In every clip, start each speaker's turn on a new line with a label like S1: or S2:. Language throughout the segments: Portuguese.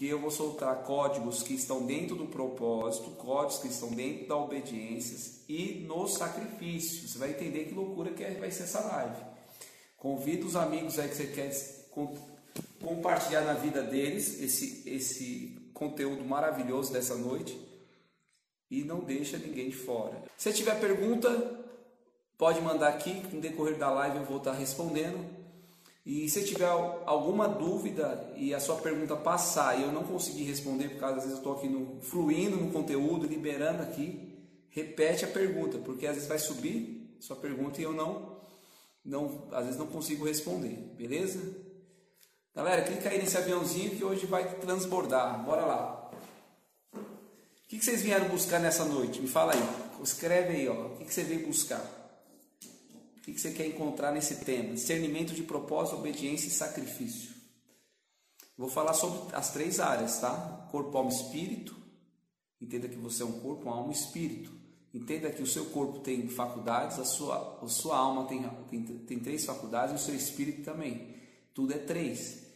S1: porque eu vou soltar códigos que estão dentro do propósito, códigos que estão dentro da obediência e no sacrifício. Você vai entender que loucura que é, vai ser essa live. Convido os amigos aí que você quer compartilhar na vida deles esse, esse conteúdo maravilhoso dessa noite e não deixa ninguém de fora. Se tiver pergunta, pode mandar aqui, no decorrer da live eu vou estar respondendo. E se tiver alguma dúvida e a sua pergunta passar e eu não conseguir responder, porque às vezes eu estou aqui no, fluindo no conteúdo, liberando aqui, repete a pergunta, porque às vezes vai subir sua pergunta e eu não, não às vezes não consigo responder, beleza? Galera, clica aí nesse aviãozinho que hoje vai transbordar. Bora lá. O que, vocês vieram buscar nessa noite? Me fala aí. Escreve aí, ó. O que você veio buscar? O que você quer encontrar nesse tema? Discernimento de propósito, obediência e sacrifício. Vou falar sobre as três áreas, tá? Corpo, alma e espírito. Entenda que você é um corpo, alma e espírito. Entenda que o seu corpo tem faculdades, a sua, a sua alma tem, tem, tem três faculdades e o seu espírito também. Tudo é três.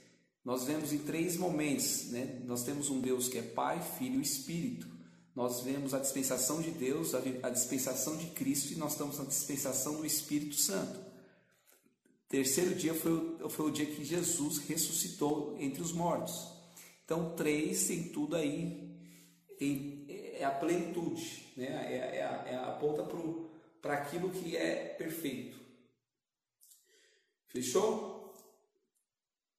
S1: Nós vemos em três momentos, né? Nós temos um Deus que é Pai, Filho e Espírito nós vemos a dispensação de Deus, a dispensação de Cristo e nós estamos na dispensação do Espírito Santo. Terceiro dia foi o, foi o dia que Jesus ressuscitou entre os mortos. Então, três tem tudo aí, tem, é a plenitude, né? é, é, a, é a ponta para aquilo que é perfeito. Fechou?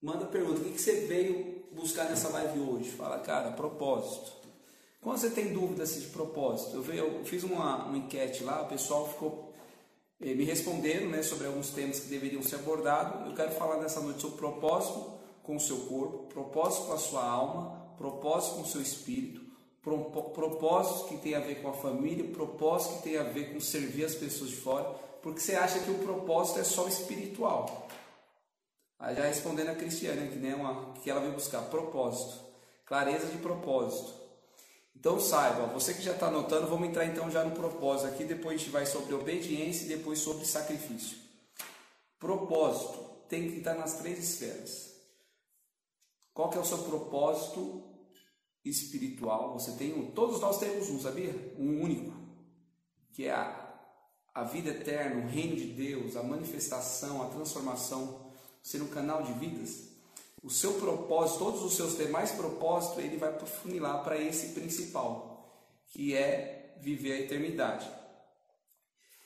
S1: Manda pergunta: o que, que você veio buscar nessa live hoje? Fala, cara, propósito. Quando você tem dúvidas de propósito, eu, fiz uma, uma, enquete lá, o pessoal ficou eh, me respondendo né, sobre alguns temas que deveriam ser abordados. Eu quero falar nessa noite sobre propósito com o seu corpo, propósito com a sua alma, propósito com o seu espírito, propósitos que tem a ver com a família, propósito que tem a ver com servir as pessoas de fora, porque você acha que o propósito é só espiritual. Aí já respondendo a Cristiane, que, né, uma, que ela veio buscar propósito, clareza de propósito. Então saiba, você que já está anotando, vamos entrar então já no propósito aqui, depois a gente vai sobre obediência e depois sobre sacrifício. Propósito tem que estar nas três esferas. Qual que é o seu propósito espiritual? Você tem um, todos nós temos um, sabia? Um único, que é a, a vida eterna, o reino de Deus, a manifestação, a transformação, ser um canal de vidas o seu propósito, todos os seus demais propósitos, ele vai funilar para esse principal, que é viver a eternidade.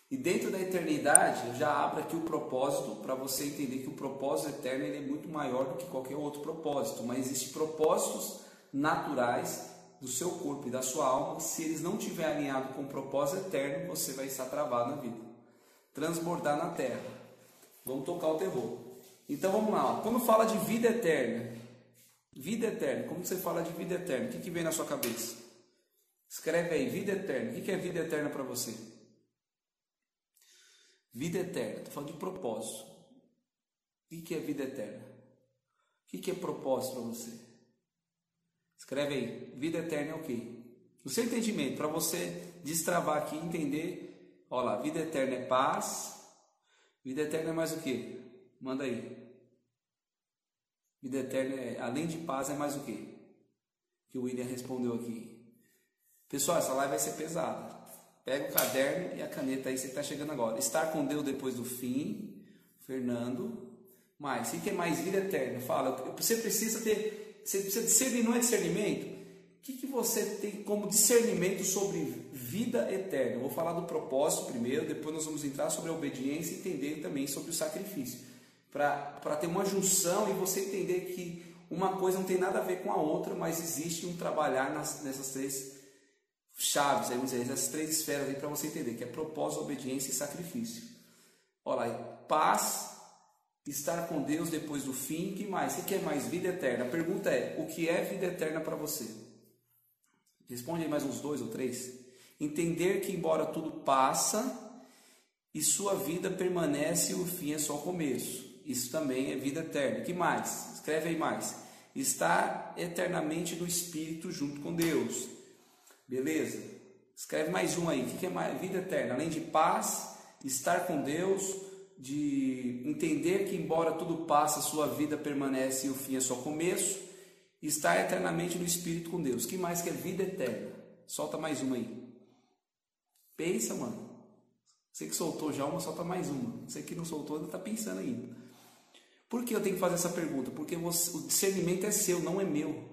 S1: E dentro da eternidade, eu já abro aqui o propósito para você entender que o propósito eterno ele é muito maior do que qualquer outro propósito, mas existem propósitos naturais do seu corpo e da sua alma, se eles não estiverem alinhados com o propósito eterno, você vai estar travado na vida. Transbordar na terra. Vamos tocar o terror. Então vamos lá. Quando fala de vida eterna, vida eterna, como você fala de vida eterna? O que, que vem na sua cabeça? Escreve aí, vida eterna. O que, é vida eterna para você? Vida eterna, estou falando de propósito. O que é vida eterna? O que é propósito para você? Escreve aí, vida eterna é o quê? No seu entendimento, para você destravar aqui e entender, olha lá, vida eterna é paz, vida eterna é mais o quê? Manda aí. Vida eterna, é, além de paz, é mais o quê? Que o William respondeu aqui. Pessoal, essa live vai ser pesada. Pega o caderno e a caneta aí, você está chegando agora. Estar com Deus depois do fim. Fernando. Mais. O que é mais vida eterna? Fala. Você precisa ter. Você precisa discernir, não é discernimento? O que, que você tem como discernimento sobre vida eterna? Eu vou falar do propósito primeiro, depois nós vamos entrar sobre a obediência e entender também sobre o sacrifício para ter uma junção e você entender que uma coisa não tem nada a ver com a outra, mas existe um trabalhar nas, nessas três chaves, vamos dizer, essas três esferas aí para você entender, que é propósito, obediência e sacrifício. Olha aí, paz, estar com Deus depois do fim, que mais? O que é mais? Vida eterna. A pergunta é, o que é vida eterna para você? Responde aí mais uns dois ou três. Entender que embora tudo passa e sua vida permanece o fim é só o começo. Isso também é vida eterna. que mais? Escreve aí mais. Estar eternamente no Espírito junto com Deus. Beleza? Escreve mais um aí. O que é mais? vida eterna? Além de paz, estar com Deus, de entender que embora tudo passa, sua vida permanece e o fim é só começo. estar eternamente no Espírito com Deus. que mais que é vida eterna? Solta mais uma aí. Pensa, mano. Você que soltou já uma, solta mais uma. Você que não soltou ainda está pensando ainda. Por que eu tenho que fazer essa pergunta? Porque você, o discernimento é seu, não é meu.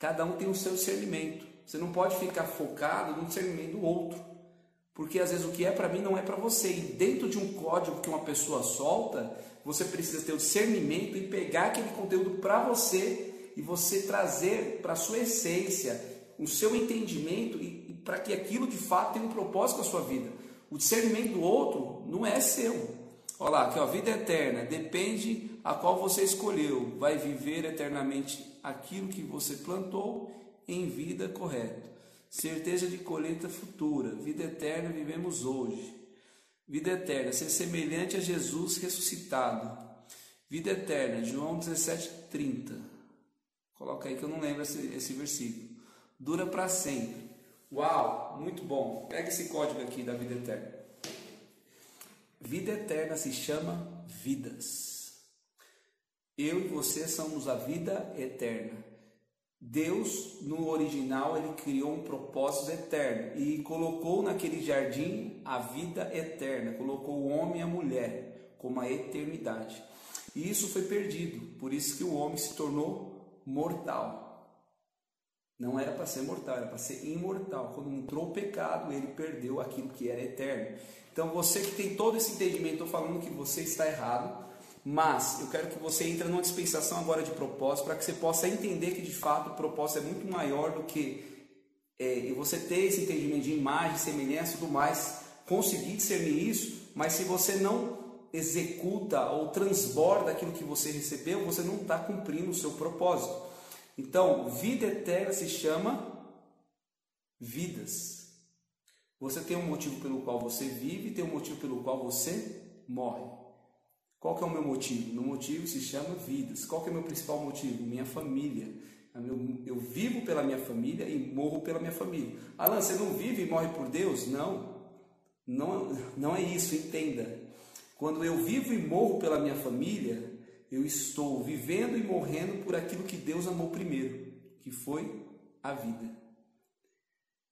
S1: Cada um tem o seu discernimento. Você não pode ficar focado no discernimento do outro. Porque às vezes o que é para mim não é para você. E dentro de um código que uma pessoa solta, você precisa ter o discernimento e pegar aquele conteúdo para você e você trazer para a sua essência, o seu entendimento e, e para que aquilo de fato tenha um propósito com a sua vida. O discernimento do outro não é seu. Olha lá, aqui ó, vida eterna depende a qual você escolheu. Vai viver eternamente aquilo que você plantou em vida correta. Certeza de colheita futura. Vida eterna vivemos hoje. Vida eterna, ser semelhante a Jesus ressuscitado. Vida eterna, João 17, 30. Coloca aí que eu não lembro esse, esse versículo. Dura para sempre. Uau, muito bom. Pega esse código aqui da vida eterna. Vida eterna se chama vidas. Eu e você somos a vida eterna. Deus, no original, ele criou um propósito eterno e colocou naquele jardim a vida eterna, colocou o homem e a mulher como a eternidade. E isso foi perdido, por isso que o homem se tornou mortal. Não era para ser mortal, era para ser imortal. Quando entrou o pecado, ele perdeu aquilo que era eterno. Então, você que tem todo esse entendimento, estou falando que você está errado, mas eu quero que você entre numa dispensação agora de propósito, para que você possa entender que de fato o propósito é muito maior do que é, você ter esse entendimento de imagem, semelhança e tudo mais, conseguir discernir isso, mas se você não executa ou transborda aquilo que você recebeu, você não está cumprindo o seu propósito. Então, vida eterna se chama vidas. Você tem um motivo pelo qual você vive, tem um motivo pelo qual você morre. Qual é o meu motivo? Meu motivo se chama vidas. Qual é o meu principal motivo? Minha família. Eu vivo pela minha família e morro pela minha família. Alan, você não vive e morre por Deus? Não. Não, não é isso, entenda. Quando eu vivo e morro pela minha família, eu estou vivendo e morrendo por aquilo que Deus amou primeiro, que foi a vida.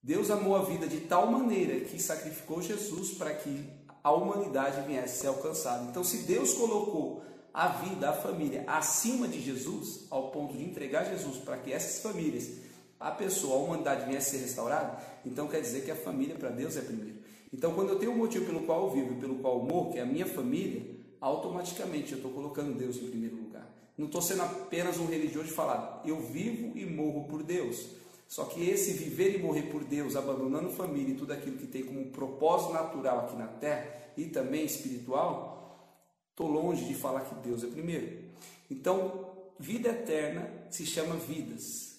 S1: Deus amou a vida de tal maneira que sacrificou Jesus para que a humanidade viesse a ser alcançada. Então, se Deus colocou a vida, a família acima de Jesus, ao ponto de entregar Jesus para que essas famílias, a pessoa, a humanidade viesse a ser restaurada, então quer dizer que a família para Deus é primeiro. Então, quando eu tenho um motivo pelo qual eu vivo e pelo qual eu morro, que é a minha família, automaticamente eu estou colocando Deus em primeiro lugar. Não estou sendo apenas um religioso de falar, eu vivo e morro por Deus. Só que esse viver e morrer por Deus, abandonando família e tudo aquilo que tem como propósito natural aqui na terra e também espiritual, estou longe de falar que Deus é primeiro. Então, vida eterna se chama vidas.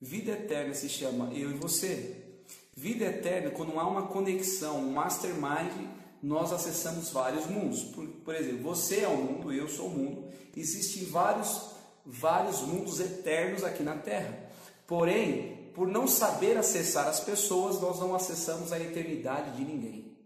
S1: Vida eterna se chama eu e você. Vida eterna, quando há uma conexão, um mastermind nós acessamos vários mundos. Por, por exemplo, você é o mundo, eu sou o mundo. Existem vários, vários mundos eternos aqui na Terra. Porém, por não saber acessar as pessoas, nós não acessamos a eternidade de ninguém.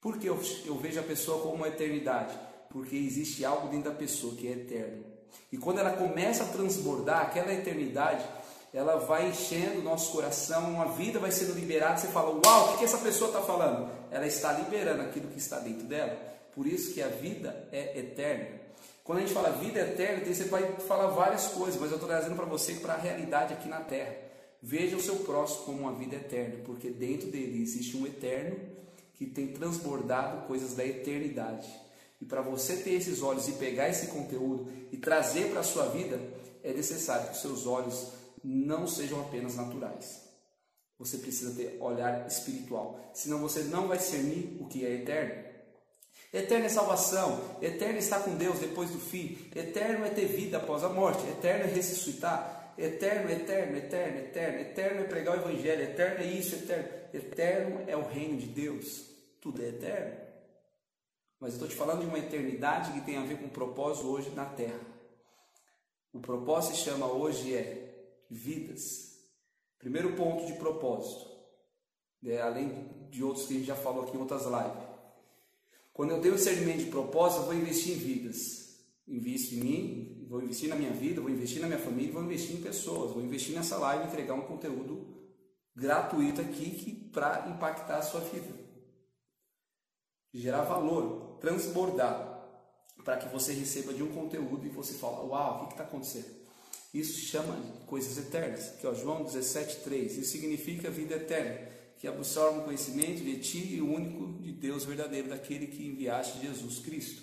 S1: Por que eu, eu vejo a pessoa como uma eternidade? Porque existe algo dentro da pessoa que é eterno. E quando ela começa a transbordar aquela eternidade, ela vai enchendo o nosso coração, uma vida vai sendo liberada, você fala, uau, o que, que essa pessoa está falando? Ela está liberando aquilo que está dentro dela. Por isso que a vida é eterna. Quando a gente fala vida eterna, você vai falar várias coisas, mas eu estou trazendo para você para a realidade aqui na Terra. Veja o seu próximo como uma vida eterna, porque dentro dele existe um eterno que tem transbordado coisas da eternidade. E para você ter esses olhos e pegar esse conteúdo e trazer para a sua vida, é necessário que os seus olhos não sejam apenas naturais. Você precisa ter olhar espiritual, senão você não vai discernir o que é eterno. Eterno é salvação, eterno é estar com Deus depois do fim, eterno é ter vida após a morte, eterno é ressuscitar, eterno, eterno, eterno, eterno, eterno é pregar o evangelho, eterno é isso, eterno, eterno é o reino de Deus, tudo é eterno. Mas eu estou te falando de uma eternidade que tem a ver com o propósito hoje na terra. O propósito se chama hoje é vidas. Primeiro ponto de propósito, né, além de outros que a gente já falou aqui em outras lives. Quando eu tenho discernimento de propósito, eu vou investir em vidas. Invisto em mim, vou investir na minha vida, vou investir na minha família, vou investir em pessoas, vou investir nessa live, entregar um conteúdo gratuito aqui para impactar a sua vida. Gerar valor, transbordar, para que você receba de um conteúdo e você fala, uau, o que está acontecendo? Isso se chama coisas eternas, que é João 17,3. Isso significa vida eterna, que absorve o conhecimento de ti e o único de Deus verdadeiro, daquele que enviaste Jesus Cristo.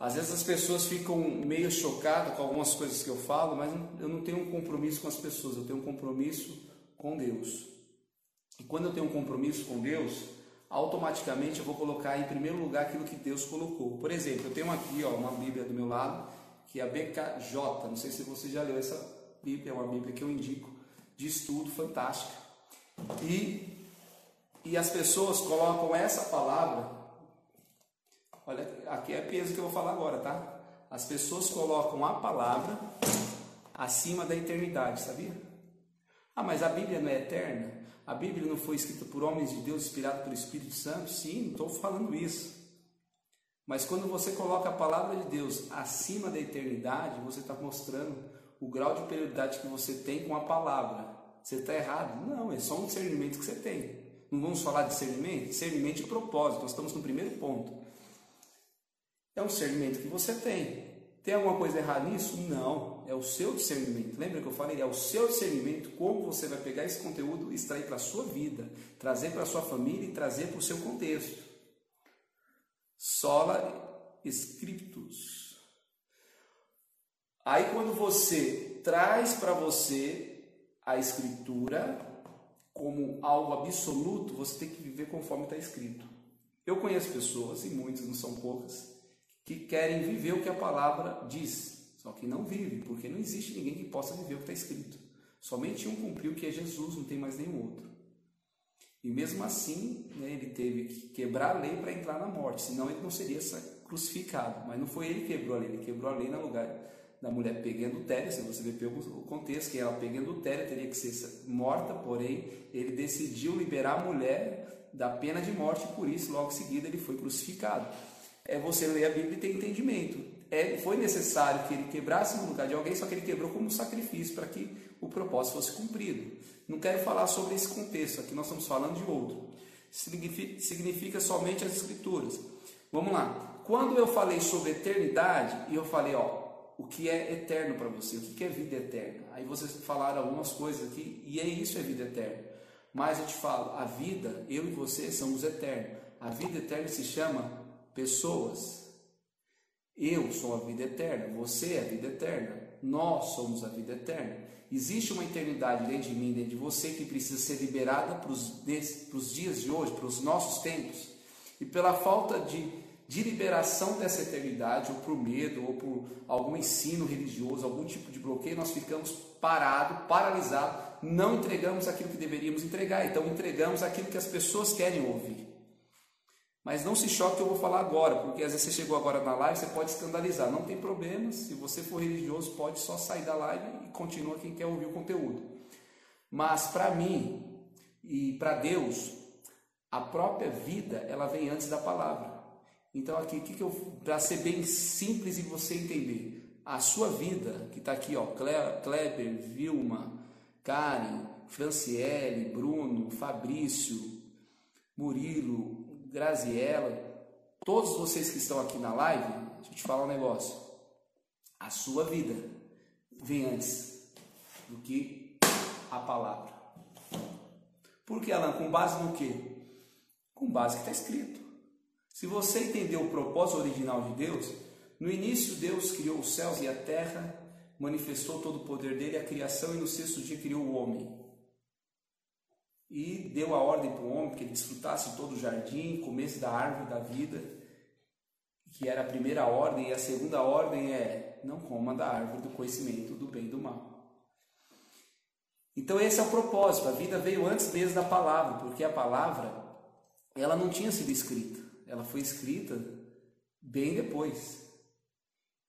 S1: Às vezes as pessoas ficam meio chocadas com algumas coisas que eu falo, mas eu não tenho um compromisso com as pessoas, eu tenho um compromisso com Deus. E quando eu tenho um compromisso com Deus, automaticamente eu vou colocar em primeiro lugar aquilo que Deus colocou. Por exemplo, eu tenho aqui ó, uma Bíblia do meu lado, que é a BKJ. Não sei se você já leu essa Bíblia, é uma Bíblia que eu indico de estudo, fantástica. E, e as pessoas colocam essa palavra, olha, aqui é peso que eu vou falar agora, tá? As pessoas colocam a palavra acima da eternidade, sabia? Ah, mas a Bíblia não é eterna? A Bíblia não foi escrita por homens de Deus, inspirado pelo Espírito Santo? Sim, estou falando isso. Mas quando você coloca a palavra de Deus acima da eternidade, você está mostrando o grau de prioridade que você tem com a palavra. Você está errado? Não, é só um discernimento que você tem. Não vamos falar de discernimento? Discernimento de propósito, nós estamos no primeiro ponto. É um discernimento que você tem. Tem alguma coisa errada nisso? Não, é o seu discernimento. Lembra que eu falei? É o seu discernimento como você vai pegar esse conteúdo e extrair para a sua vida, trazer para a sua família e trazer para o seu contexto. Sola scriptus. Aí quando você traz para você a escritura como algo absoluto, você tem que viver conforme está escrito. Eu conheço pessoas, e muitas, não são poucas, que querem viver o que a palavra diz, só que não vive, porque não existe ninguém que possa viver o que está escrito. Somente um cumpriu, que é Jesus, não tem mais nenhum outro. E mesmo assim, né, ele teve que quebrar a lei para entrar na morte, senão ele não seria crucificado. Mas não foi ele que quebrou a lei, ele quebrou a lei no lugar da mulher pegando o se você ver o contexto, que ela pegando o teria que ser morta, porém ele decidiu liberar a mulher da pena de morte, por isso, logo em seguida, ele foi crucificado é você ler a Bíblia e ter entendimento. É, foi necessário que ele quebrasse no lugar de alguém, só que ele quebrou como sacrifício para que o propósito fosse cumprido. Não quero falar sobre esse contexto, aqui nós estamos falando de outro. Significa, significa somente as Escrituras. Vamos lá. Quando eu falei sobre eternidade, e eu falei, ó, o que é eterno para você, o que é vida eterna? Aí vocês falaram algumas coisas aqui, e é isso é vida eterna. Mas eu te falo, a vida, eu e você somos eternos. A vida eterna se chama pessoas. Eu sou a vida eterna, você é a vida eterna, nós somos a vida eterna. Existe uma eternidade dentro de mim, dentro de você, que precisa ser liberada para os dias de hoje, para os nossos tempos. E pela falta de, de liberação dessa eternidade, ou por medo, ou por algum ensino religioso, algum tipo de bloqueio, nós ficamos parados, paralisados, não entregamos aquilo que deveríamos entregar, então entregamos aquilo que as pessoas querem ouvir. Mas não se choque que eu vou falar agora, porque às vezes você chegou agora na live, você pode escandalizar. Não tem problema, se você for religioso, pode só sair da live e continua quem quer ouvir o conteúdo. Mas para mim e para Deus, a própria vida, ela vem antes da palavra. Então aqui, que que eu para ser bem simples e você entender, a sua vida, que está aqui, ó, Kleber, Vilma, Karen, Franciele, Bruno, Fabrício, Murilo, Graziella, todos vocês que estão aqui na live, deixa eu te falar um negócio. A sua vida vem antes do que a palavra. Por que, Alan? Com base no quê? Com base que está escrito. Se você entender o propósito original de Deus, no início Deus criou os céus e a terra, manifestou todo o poder dele, a criação, e no sexto dia criou o homem e deu a ordem para o homem que ele desfrutasse todo o jardim, comesse da árvore da vida, que era a primeira ordem, e a segunda ordem é não coma da árvore do conhecimento do bem e do mal. Então esse é o propósito, a vida veio antes mesmo da palavra, porque a palavra ela não tinha sido escrita, ela foi escrita bem depois.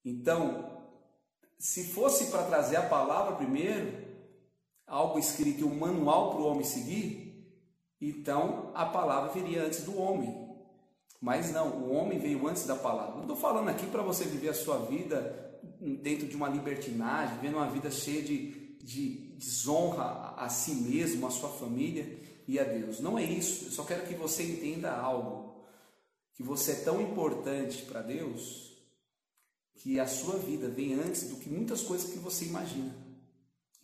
S1: Então, se fosse para trazer a palavra primeiro, algo escrito um manual para o homem seguir, então a palavra viria antes do homem. Mas não, o homem veio antes da palavra. Não estou falando aqui para você viver a sua vida dentro de uma libertinagem, vivendo uma vida cheia de, de desonra a, a si mesmo, a sua família e a Deus. Não é isso. Eu só quero que você entenda algo. Que você é tão importante para Deus que a sua vida vem antes do que muitas coisas que você imagina.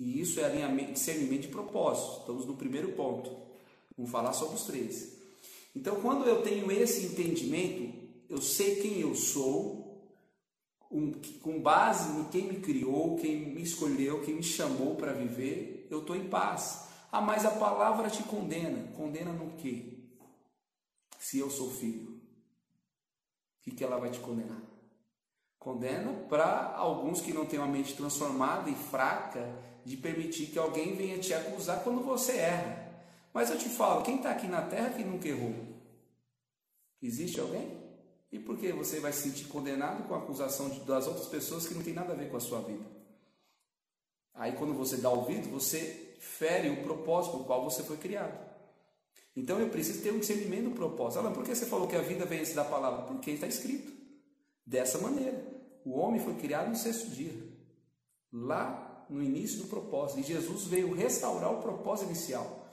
S1: E isso é alinhamento, discernimento de propósito. Estamos no primeiro ponto. Vamos falar sobre os três. Então, quando eu tenho esse entendimento, eu sei quem eu sou, um, com base em quem me criou, quem me escolheu, quem me chamou para viver, eu estou em paz. Ah, mas a palavra te condena. Condena no quê? Se eu sou filho, o que, que ela vai te condenar? Condena para alguns que não têm uma mente transformada e fraca de permitir que alguém venha te acusar quando você erra. Mas eu te falo, quem está aqui na terra que nunca errou? Existe alguém? E por que você vai se sentir condenado com a acusação de, das outras pessoas que não tem nada a ver com a sua vida? Aí quando você dá ouvido, você fere o propósito por qual você foi criado. Então eu preciso ter um discernimento do propósito. Alan, por que você falou que a vida vem antes da palavra? Porque está escrito. Dessa maneira. O homem foi criado no sexto dia. Lá no início do propósito. E Jesus veio restaurar o propósito inicial.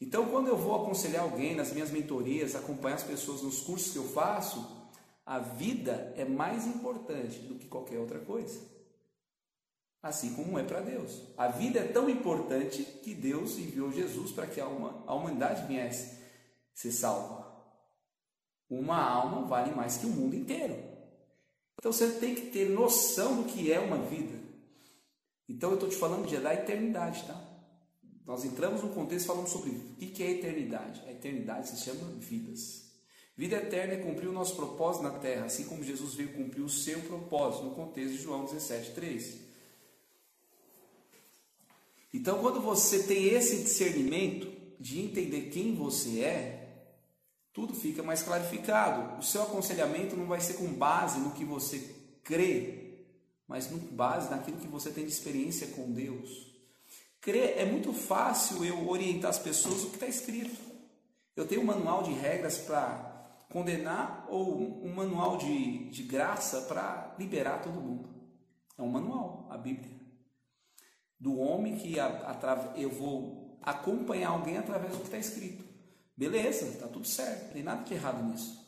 S1: Então, quando eu vou aconselhar alguém nas minhas mentorias, acompanhar as pessoas nos cursos que eu faço, a vida é mais importante do que qualquer outra coisa. Assim como é para Deus. A vida é tão importante que Deus enviou Jesus para que a, uma, a humanidade viesse ser salva. Uma alma vale mais que o mundo inteiro. Então você tem que ter noção do que é uma vida. Então eu estou te falando de da eternidade, tá? Nós entramos num contexto falando sobre o que é eternidade. A eternidade se chama vidas. Vida eterna é cumprir o nosso propósito na terra, assim como Jesus veio cumprir o seu propósito, no contexto de João 17, 3. Então, quando você tem esse discernimento de entender quem você é, tudo fica mais clarificado. O seu aconselhamento não vai ser com base no que você crê, mas com base naquilo que você tem de experiência com Deus. Crer é muito fácil eu orientar as pessoas o que está escrito. Eu tenho um manual de regras para condenar ou um manual de, de graça para liberar todo mundo. É um manual, a Bíblia. Do homem que a, a, eu vou acompanhar alguém através do que está escrito. Beleza, está tudo certo, não tem nada de errado nisso.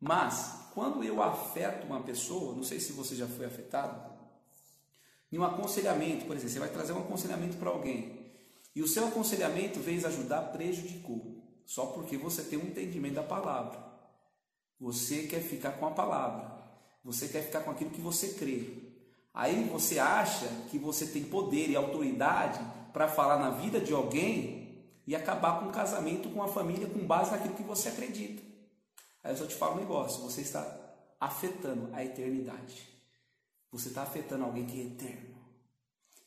S1: Mas, quando eu afeto uma pessoa, não sei se você já foi afetado, em um aconselhamento, por exemplo, você vai trazer um aconselhamento para alguém e o seu aconselhamento, vez ajudar, prejudicou, só porque você tem um entendimento da palavra. Você quer ficar com a palavra, você quer ficar com aquilo que você crê. Aí você acha que você tem poder e autoridade para falar na vida de alguém e acabar com o um casamento, com a família, com base naquilo que você acredita. Aí eu só te falo um negócio: você está afetando a eternidade. Você está afetando alguém que é eterno.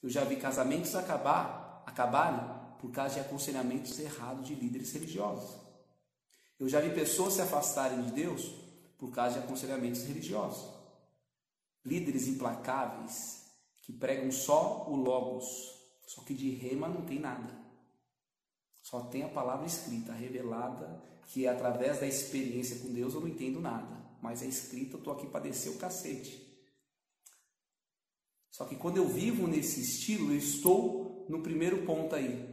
S1: Eu já vi casamentos acabar, acabarem por causa de aconselhamentos errados de líderes religiosos. Eu já vi pessoas se afastarem de Deus por causa de aconselhamentos religiosos. Líderes implacáveis que pregam só o Logos, só que de rema não tem nada. Só tem a palavra escrita, revelada, que é através da experiência com Deus eu não entendo nada. Mas é escrita, eu estou aqui para descer o cacete. Só que quando eu vivo nesse estilo, eu estou no primeiro ponto aí,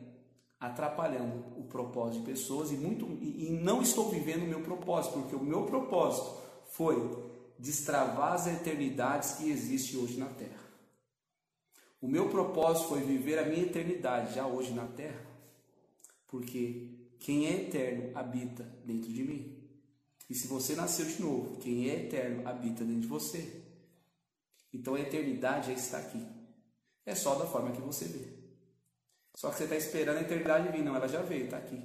S1: atrapalhando o propósito de pessoas e, muito, e, não estou vivendo o meu propósito, porque o meu propósito foi destravar as eternidades que existem hoje na Terra. O meu propósito foi viver a minha eternidade já hoje na Terra, porque quem é eterno habita dentro de mim. E se você nasceu de novo, quem é eterno habita dentro de você. Então a eternidade já está aqui. É só da forma que você vê. Só que você está esperando a eternidade vir. Não, ela já veio, está aqui.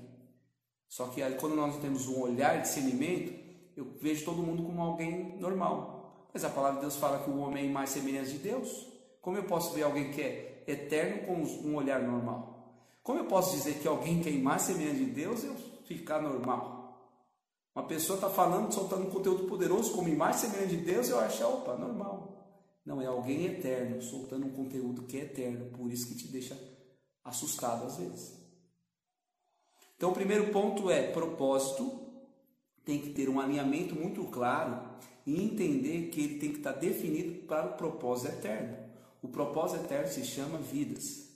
S1: Só que quando nós temos um olhar de discernimento, eu vejo todo mundo como alguém normal. Mas a palavra de Deus fala que o homem é mais semelhante de Deus. Como eu posso ver alguém que é eterno com um olhar normal? Como eu posso dizer que alguém que é mais semelhante de Deus eu ficar normal? Uma pessoa está falando, soltando um conteúdo poderoso como imagem semelhante de Deus, eu acho, opa, normal. Não, é alguém eterno, soltando um conteúdo que é eterno, por isso que te deixa assustado às vezes. Então, o primeiro ponto é propósito, tem que ter um alinhamento muito claro e entender que ele tem que estar definido para o propósito eterno. O propósito eterno se chama vidas.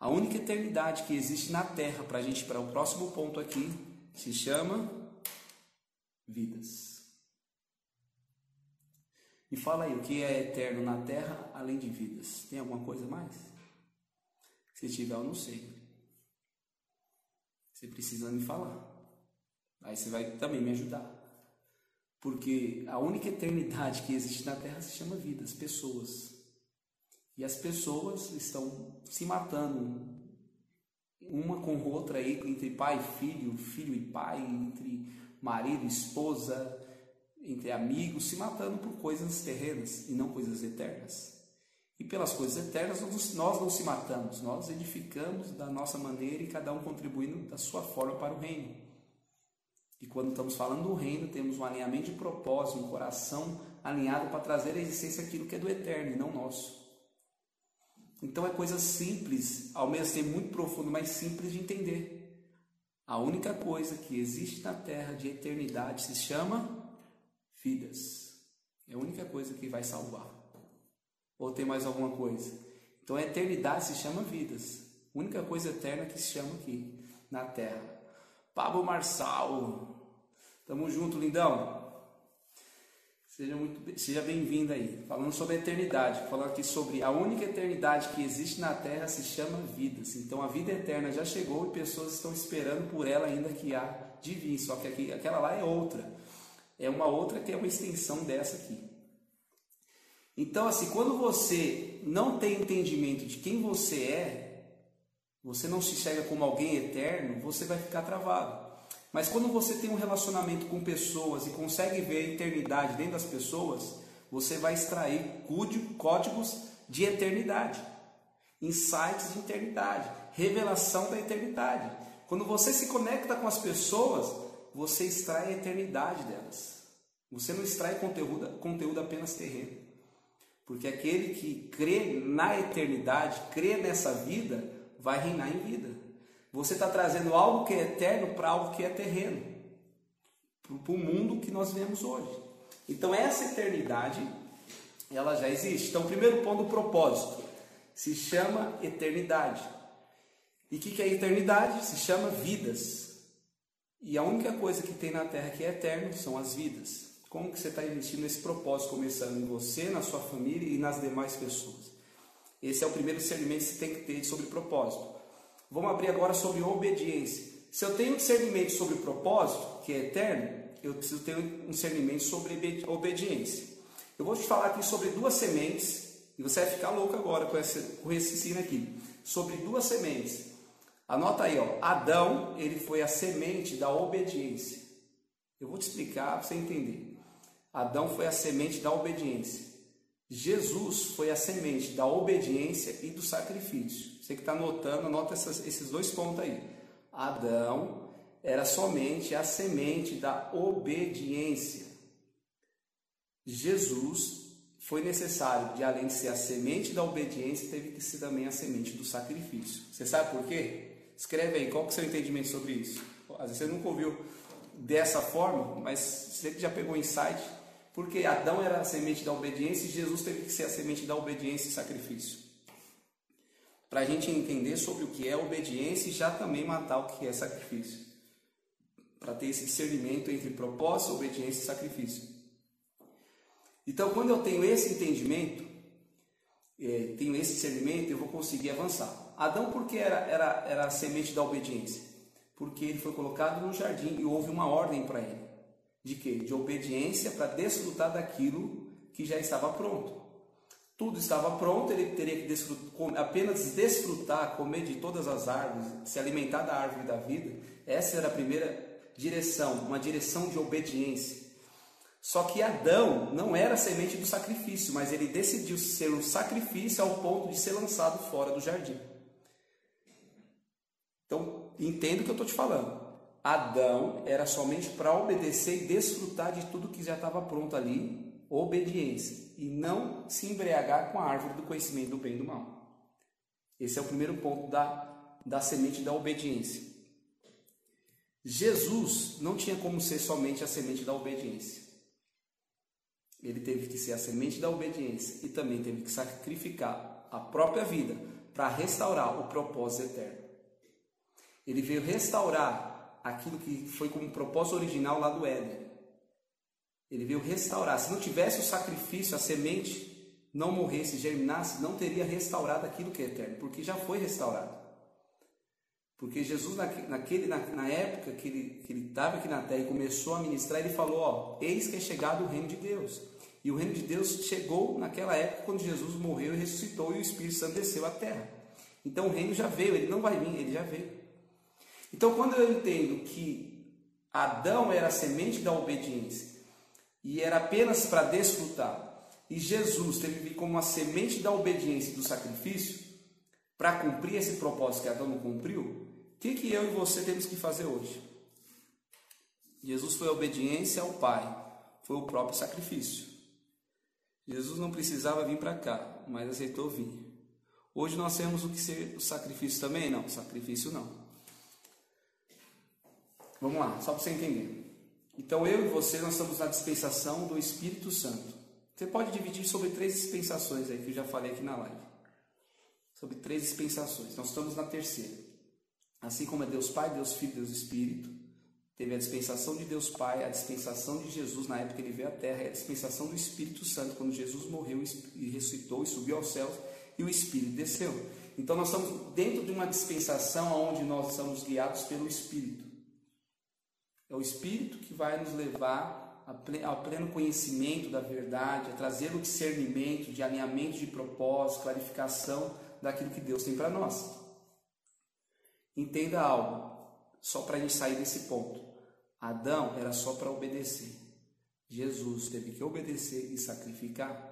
S1: A única eternidade que existe na Terra, para a gente para o próximo ponto aqui, se chama vidas. Me fala aí, o que é eterno na Terra além de vidas? Tem alguma coisa mais? Se tiver, eu não sei. Você precisa me falar. Aí você vai também me ajudar. Porque a única eternidade que existe na Terra se chama vidas, pessoas. E as pessoas estão se matando uma com outra aí, entre pai e filho, filho e pai, entre marido e esposa, entre amigos, se matando por coisas terrenas e não coisas eternas. E pelas coisas eternas nós não se matamos, nós edificamos da nossa maneira e cada um contribuindo da sua forma para o reino. E quando estamos falando do reino, temos um alinhamento de propósito, um coração alinhado para trazer à existência aquilo que é do eterno e não nosso. Então é coisa simples, ao mesmo tempo muito profundo, mas simples de entender. A única coisa que existe na terra de eternidade se chama vidas. É a única coisa que vai salvar. Ou tem mais alguma coisa? Então a eternidade se chama vidas. A única coisa eterna que se chama aqui na terra. Pablo Marçal, tamo junto, lindão. Seja, muito, seja bem-vindo aí. Falando sobre a eternidade, falando aqui sobre a única eternidade que existe na Terra se chama vidas. Então a vida eterna já chegou e pessoas estão esperando por ela ainda que há de vir. Só que aqui, aquela lá é outra. É uma outra que é uma extensão dessa aqui. Então, assim, quando você não tem entendimento de quem você é, você não se enxerga como alguém eterno, você vai ficar travado. Mas quando você tem um relacionamento com pessoas e consegue ver a eternidade dentro das pessoas, você vai extrair códigos de eternidade, insights de eternidade, revelação da eternidade. Quando você se conecta com as pessoas, você extrai a eternidade delas. Você não extrai conteúdo, conteúdo apenas terreno. Porque aquele que crê na eternidade, crê nessa vida, vai reinar em vida. Você está trazendo algo que é eterno para algo que é terreno, para o mundo que nós vemos hoje. Então essa eternidade, ela já existe. Então, o primeiro ponto, o propósito, se chama eternidade. E o que, que é eternidade? Se chama vidas. E a única coisa que tem na Terra que é eterno são as vidas. Como que você está investindo nesse propósito, começando em você, na sua família e nas demais pessoas? Esse é o primeiro discernimento que você tem que ter sobre propósito. Vamos abrir agora sobre obediência. Se eu tenho discernimento sobre o propósito, que é eterno, eu preciso ter um discernimento sobre obediência. Eu vou te falar aqui sobre duas sementes, e você vai ficar louco agora com esse, com esse ensino aqui. Sobre duas sementes. Anota aí, ó. Adão, ele foi a semente da obediência. Eu vou te explicar para você entender. Adão foi a semente da obediência. Jesus foi a semente da obediência e do sacrifício. Você que está anotando, anota essas, esses dois pontos aí. Adão era somente a semente da obediência. Jesus foi necessário, de além de ser a semente da obediência, teve que ser também a semente do sacrifício. Você sabe por quê? Escreve aí, qual que é o seu entendimento sobre isso? Às vezes você nunca ouviu dessa forma, mas você que já pegou insight, porque Adão era a semente da obediência e Jesus teve que ser a semente da obediência e sacrifício para a gente entender sobre o que é obediência e já também matar o que é sacrifício. Para ter esse discernimento entre propósito, obediência e sacrifício. Então, quando eu tenho esse entendimento, é, tenho esse discernimento, eu vou conseguir avançar. Adão, por que era, era, era a semente da obediência? Porque ele foi colocado no jardim e houve uma ordem para ele. De quê? De obediência para desfrutar daquilo que já estava pronto tudo estava pronto, ele teria que desfrutar, apenas desfrutar, comer de todas as árvores, se alimentar da árvore da vida. Essa era a primeira direção, uma direção de obediência. Só que Adão não era semente do sacrifício, mas ele decidiu ser um sacrifício ao ponto de ser lançado fora do jardim. Então, entenda o que eu estou te falando. Adão era somente para obedecer e desfrutar de tudo que já estava pronto ali, obediência e não se embriagar com a árvore do conhecimento do bem e do mal. Esse é o primeiro ponto da, da semente da obediência. Jesus não tinha como ser somente a semente da obediência. Ele teve que ser a semente da obediência e também teve que sacrificar a própria vida para restaurar o propósito eterno. Ele veio restaurar aquilo que foi como propósito original lá do Éden. Ele veio restaurar. Se não tivesse o sacrifício, a semente não morresse, germinasse, não teria restaurado aquilo que é eterno, porque já foi restaurado. Porque Jesus, naquele, na, na época que ele estava aqui na terra e começou a ministrar, ele falou: Ó, eis que é chegado o reino de Deus. E o reino de Deus chegou naquela época quando Jesus morreu e ressuscitou e o Espírito Santo desceu à terra. Então o reino já veio, ele não vai vir, ele já veio. Então quando eu entendo que Adão era a semente da obediência e era apenas para desfrutar, e Jesus teve que vir como a semente da obediência e do sacrifício para cumprir esse propósito que Adão não cumpriu, o que, que eu e você temos que fazer hoje? Jesus foi a obediência ao Pai, foi o próprio sacrifício. Jesus não precisava vir para cá, mas aceitou vir. Hoje nós temos o que ser o sacrifício também? Não, sacrifício não. Vamos lá, só para você entender. Então eu e você, nós estamos na dispensação do Espírito Santo. Você pode dividir sobre três dispensações aí, que eu já falei aqui na live. Sobre três dispensações. Nós estamos na terceira. Assim como é Deus Pai, Deus Filho, Deus Espírito. Teve a dispensação de Deus Pai, a dispensação de Jesus na época que ele veio à Terra, e a dispensação do Espírito Santo, quando Jesus morreu e ressuscitou e subiu aos céus, e o Espírito desceu. Então nós estamos dentro de uma dispensação onde nós somos guiados pelo Espírito. É o Espírito que vai nos levar ao pleno conhecimento da verdade, a trazer o discernimento de alinhamento de propósito, clarificação daquilo que Deus tem para nós. Entenda algo, só para a gente sair desse ponto. Adão era só para obedecer. Jesus teve que obedecer e sacrificar.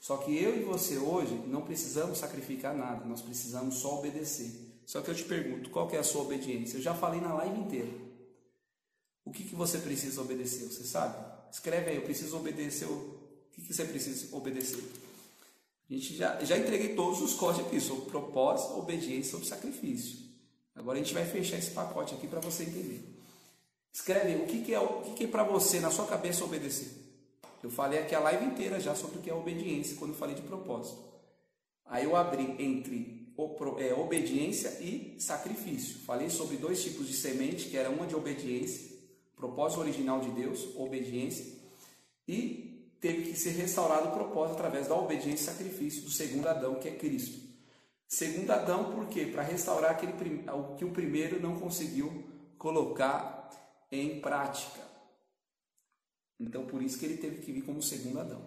S1: Só que eu e você hoje não precisamos sacrificar nada, nós precisamos só obedecer. Só que eu te pergunto, qual é a sua obediência? Eu já falei na live inteira. O que, que você precisa obedecer? Você sabe? Escreve aí, eu preciso obedecer. O que, que você precisa obedecer? A gente já, já entreguei todos os códigos aqui sobre propósito, obediência sobre sacrifício. Agora a gente vai fechar esse pacote aqui para você entender. Escreve aí, o que, que é, o que, que é para você, na sua cabeça, obedecer? Eu falei aqui a live inteira já sobre o que é obediência, quando eu falei de propósito. Aí eu abri entre é, obediência e sacrifício. Falei sobre dois tipos de semente, que era uma de obediência propósito original de Deus, obediência, e teve que ser restaurado o propósito através da obediência e sacrifício do segundo Adão, que é Cristo. Segundo Adão, por quê? Para restaurar aquele, o que o primeiro não conseguiu colocar em prática. Então, por isso que ele teve que vir como segundo Adão.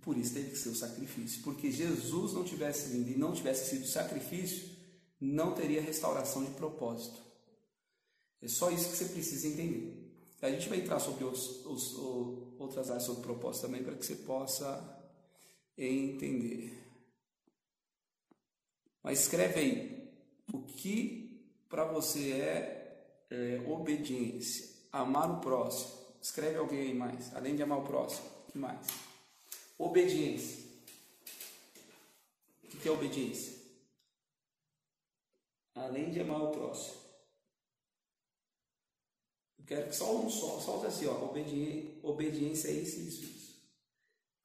S1: Por isso teve que ser o sacrifício. Porque Jesus não tivesse vindo e não tivesse sido sacrifício, não teria restauração de propósito. É só isso que você precisa entender. A gente vai entrar sobre os, os, outras áreas sobre propósito também para que você possa entender. Mas escreve aí o que para você é, é, obediência. Amar o próximo. Escreve alguém aí mais. Além de amar o próximo, o que mais? Obediência. O que é obediência? Além de amar o próximo. Quero que só um só, solte assim, ó, obedi obediência é isso, isso, isso.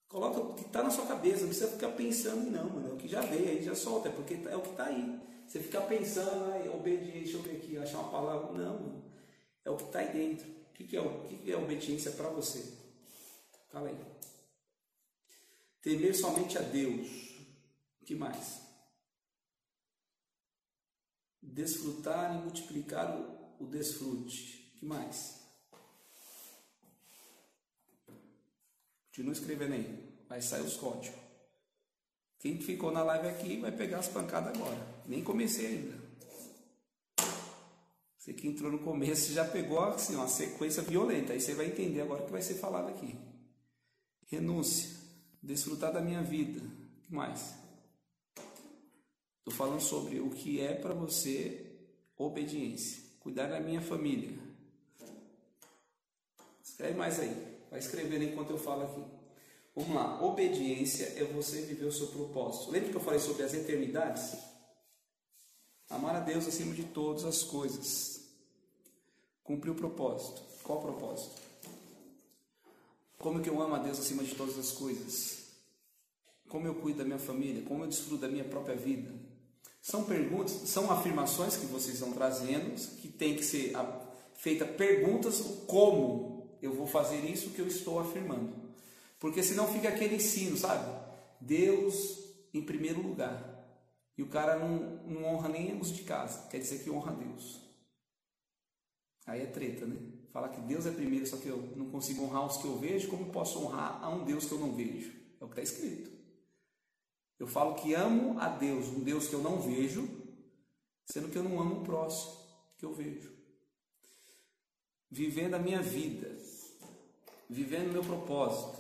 S1: Coloca o que está na sua cabeça, não precisa ficar pensando não, mano. É o que já veio aí, já solta, é porque é o que está aí. Você ficar pensando, ah, obediência, deixa eu ver aqui, achar uma palavra. Não, mano. É o que está aí dentro. O que, que, é, o que, que é obediência para você? Fala aí. Temer somente a Deus. O que mais? Desfrutar e multiplicar o, o desfrute que mais? Continua escrevendo aí. Vai sair os códigos. Quem ficou na live aqui vai pegar as pancadas agora. Nem comecei ainda. Você que entrou no começo já pegou assim, uma sequência violenta. Aí você vai entender agora o que vai ser falado aqui. Renúncia. Desfrutar da minha vida. O que mais? Estou falando sobre o que é para você obediência. Cuidar da minha família. Escreve mais aí. Vai escrevendo enquanto eu falo aqui. Vamos lá. Obediência é você viver o seu propósito. Lembra que eu falei sobre as eternidades? Amar a Deus acima de todas as coisas. Cumprir o propósito. Qual o propósito? Como que eu amo a Deus acima de todas as coisas? Como eu cuido da minha família? Como eu desfruto da minha própria vida? São perguntas, são afirmações que vocês estão trazendo, que tem que ser feita perguntas como eu vou fazer isso que eu estou afirmando. Porque senão fica aquele ensino, sabe? Deus em primeiro lugar. E o cara não, não honra nem os de casa, quer dizer que honra Deus. Aí é treta, né? Fala que Deus é primeiro, só que eu não consigo honrar os que eu vejo, como posso honrar a um Deus que eu não vejo? É o que está escrito. Eu falo que amo a Deus, um Deus que eu não vejo, sendo que eu não amo o próximo que eu vejo. Vivendo a minha vida, vivendo o meu propósito.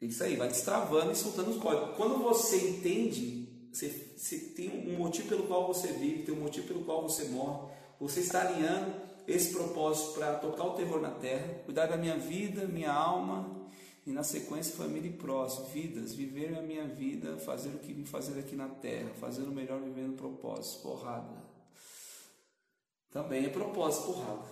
S1: Isso aí, vai destravando e soltando os códigos. Quando você entende, você, você tem um motivo pelo qual você vive, tem um motivo pelo qual você morre, você está alinhando esse propósito para tocar o terror na terra, cuidar da minha vida, minha alma e na sequência família e próximo, vidas, viver a minha vida, fazer o que me fazer aqui na terra, fazer o melhor vivendo propósito, porrada. Também é propósito, porrada.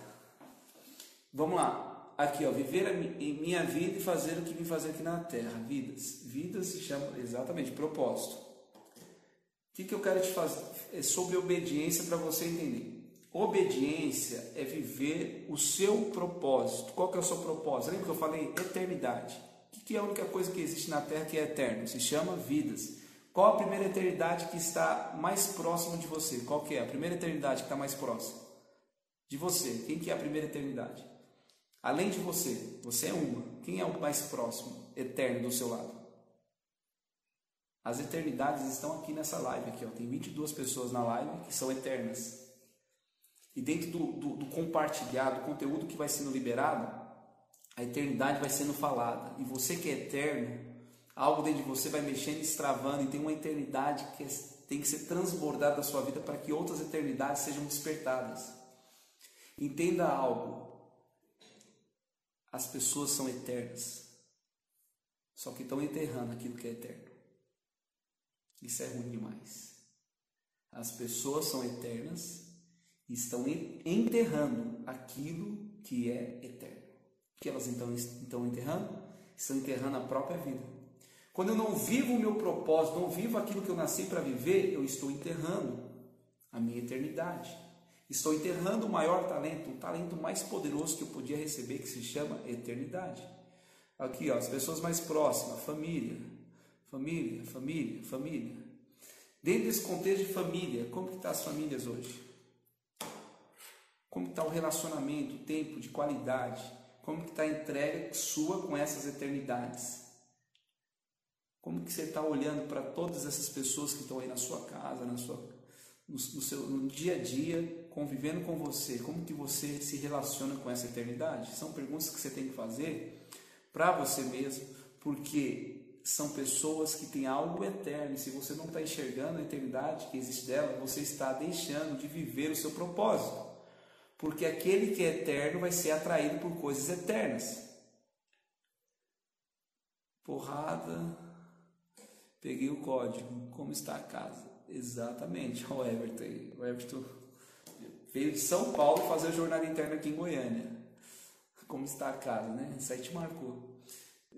S1: Vamos lá. Aqui, ó, viver a minha vida e fazer o que me fazer aqui na terra, vidas. Vidas se chama exatamente propósito. O que, que eu quero te fazer? É sobre obediência para você entender. Obediência é viver o seu propósito. Qual que é o seu propósito? Lembra que eu falei eternidade? O que é a única coisa que existe na Terra que é eterno? Se chama vidas. Qual a primeira eternidade que está mais próxima de você? Qual que é a primeira eternidade que está mais próxima? De você. Quem que é a primeira eternidade? Além de você, você é uma. Quem é o mais próximo, eterno do seu lado? As eternidades estão aqui nessa live aqui, ó. Tem 22 pessoas na live que são eternas. E dentro do, do, do compartilhado, do conteúdo que vai sendo liberado, a eternidade vai sendo falada. E você que é eterno, algo dentro de você vai mexendo, estravando, e tem uma eternidade que é, tem que ser transbordada da sua vida para que outras eternidades sejam despertadas. Entenda algo. As pessoas são eternas. Só que estão enterrando aquilo que é eterno. Isso é ruim demais. As pessoas são eternas estão enterrando aquilo que é eterno. O que elas então estão enterrando? Estão enterrando a própria vida. Quando eu não vivo o meu propósito, não vivo aquilo que eu nasci para viver, eu estou enterrando a minha eternidade. Estou enterrando o maior talento, o talento mais poderoso que eu podia receber, que se chama eternidade. Aqui, ó, as pessoas mais próximas, família, família, família, família. Dentro desse contexto de família, como que tá as famílias hoje? Como está o relacionamento, o tempo de qualidade? Como está a entrega sua com essas eternidades? Como que você está olhando para todas essas pessoas que estão aí na sua casa, na sua, no, no, seu, no dia a dia, convivendo com você? Como que você se relaciona com essa eternidade? São perguntas que você tem que fazer para você mesmo, porque são pessoas que têm algo eterno. E se você não está enxergando a eternidade que existe dela, você está deixando de viver o seu propósito porque aquele que é eterno vai ser atraído por coisas eternas. Porrada, peguei o código, como está a casa? Exatamente, o Everton. O Everton veio de São Paulo fazer jornada interna aqui em Goiânia. Como está a casa, né? Isso aí te marcou.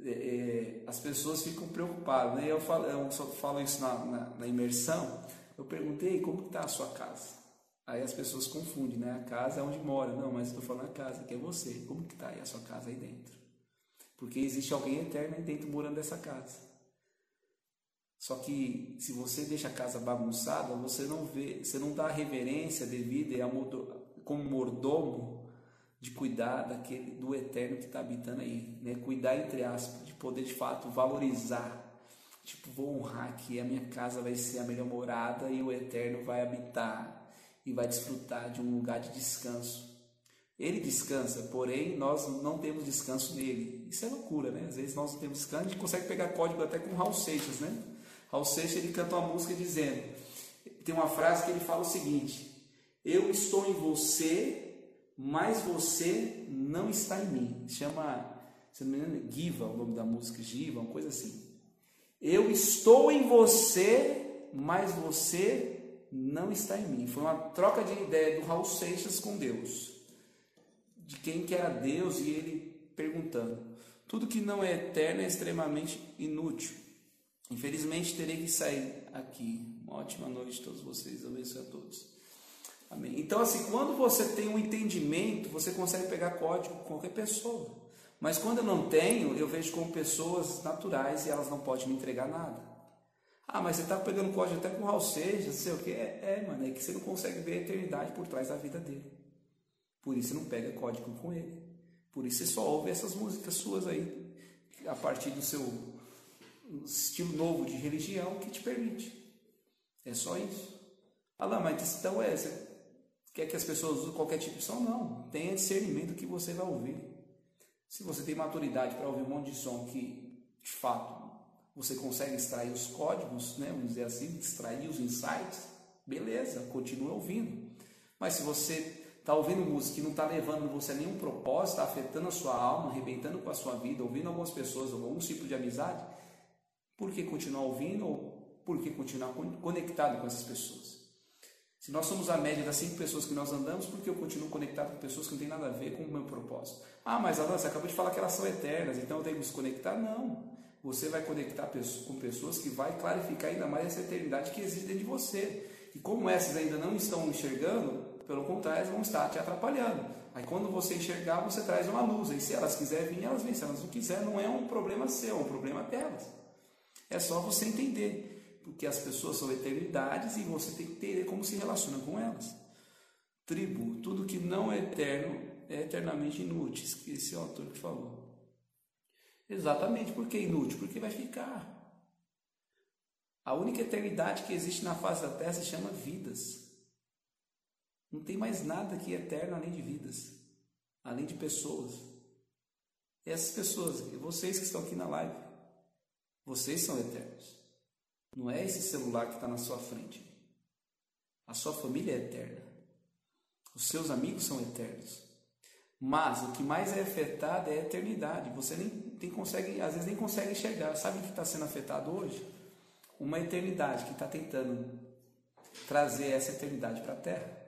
S1: É, é, as pessoas ficam preocupadas, né? Eu falo, eu só falo isso na, na, na imersão. Eu perguntei como está a sua casa. Aí as pessoas confundem, né? A casa é onde mora. Não, mas estou falando a casa, que é você. Como que está aí a sua casa aí dentro? Porque existe alguém eterno aí dentro morando nessa casa. Só que se você deixa a casa bagunçada, você não vê, você não dá reverência devida como mordomo de cuidar daquele do eterno que está habitando aí, né? Cuidar entre aspas, de poder de fato valorizar. Tipo, vou honrar que a minha casa vai ser a melhor morada e o eterno vai habitar e vai desfrutar de um lugar de descanso. Ele descansa, porém nós não temos descanso nele. Isso é loucura, né? Às vezes nós não temos descanso, a gente consegue pegar código até com Raul Seixas, né? Raul Seixas ele canta uma música dizendo, tem uma frase que ele fala o seguinte: Eu estou em você, mas você não está em mim. Chama, se não me engano, Giva, o nome da música, Giva, uma coisa assim. Eu estou em você, mas você não está em mim. Foi uma troca de ideia do Raul Seixas com Deus. De quem que era Deus e ele perguntando: tudo que não é eterno é extremamente inútil. Infelizmente terei que sair aqui. Uma ótima noite a todos vocês. Abençoe a todos. Amém. Então, assim, quando você tem um entendimento, você consegue pegar código com qualquer pessoa. Mas quando eu não tenho, eu vejo como pessoas naturais e elas não podem me entregar nada. Ah, mas você está pegando código até com o Raul Seixas, não sei o que. É, é, mano, é que você não consegue ver a eternidade por trás da vida dele. Por isso você não pega código com ele. Por isso você só ouve essas músicas suas aí, a partir do seu estilo novo de religião que te permite. É só isso. Ah lá, mas então é, você quer que as pessoas usem qualquer tipo de som? Não. Tenha discernimento do que você vai ouvir. Se você tem maturidade para ouvir um monte de som que, de fato, você consegue extrair os códigos, né, vamos dizer assim, extrair os insights, beleza, continue ouvindo. Mas se você está ouvindo música que não está levando você a nenhum propósito, está afetando a sua alma, arrebentando com a sua vida, ouvindo algumas pessoas, algum tipo de amizade, por que continuar ouvindo ou por que continuar conectado com essas pessoas? Se nós somos a média das cinco pessoas que nós andamos, por que eu continuo conectado com pessoas que não têm nada a ver com o meu propósito? Ah, mas Alan, você acabou de falar que elas são eternas, então eu tenho que se conectar? Não. Você vai conectar com pessoas que vai clarificar ainda mais essa eternidade que existe dentro de você. E como essas ainda não estão enxergando, pelo contrário, elas vão estar te atrapalhando. Aí quando você enxergar, você traz uma luz. Aí se elas quiserem vir, elas vêm. Se elas não quiserem, não é um problema seu, é um problema delas. É só você entender porque as pessoas são eternidades e você tem que ter como se relaciona com elas. Tribo, tudo que não é eterno é eternamente inútil. É o autor que falou. Exatamente, por que inútil? Porque vai ficar. A única eternidade que existe na face da terra se chama vidas. Não tem mais nada que é eterno além de vidas, além de pessoas. Essas pessoas, vocês que estão aqui na live, vocês são eternos. Não é esse celular que está na sua frente. A sua família é eterna. Os seus amigos são eternos. Mas o que mais é afetado é a eternidade. Você nem tem, consegue, às vezes nem consegue enxergar. Sabe o que está sendo afetado hoje? Uma eternidade que está tentando trazer essa eternidade para a Terra.